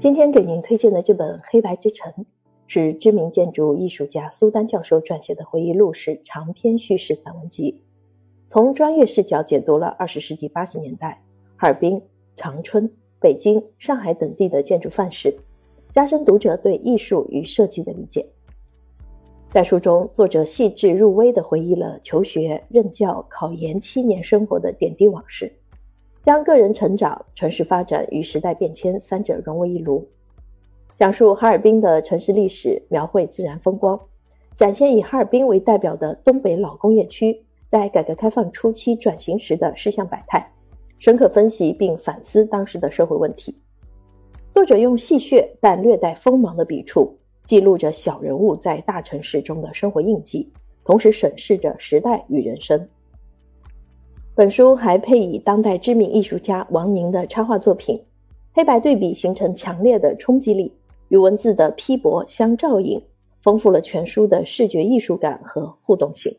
今天给您推荐的这本《黑白之城》，是知名建筑艺术家苏丹教授撰写的回忆录式长篇叙事散文集，从专业视角解读了二十世纪八十年代哈尔滨、长春、北京、上海等地的建筑范式，加深读者对艺术与设计的理解。在书中，作者细致入微地回忆了求学、任教、考研七年生活的点滴往事。将个人成长、城市发展与时代变迁三者融为一炉，讲述哈尔滨的城市历史，描绘自然风光，展现以哈尔滨为代表的东北老工业区在改革开放初期转型时的事项百态，深刻分析并反思当时的社会问题。作者用戏谑但略带锋芒的笔触，记录着小人物在大城市中的生活印记，同时审视着时代与人生。本书还配以当代知名艺术家王宁的插画作品，黑白对比形成强烈的冲击力，与文字的批驳相照应，丰富了全书的视觉艺术感和互动性。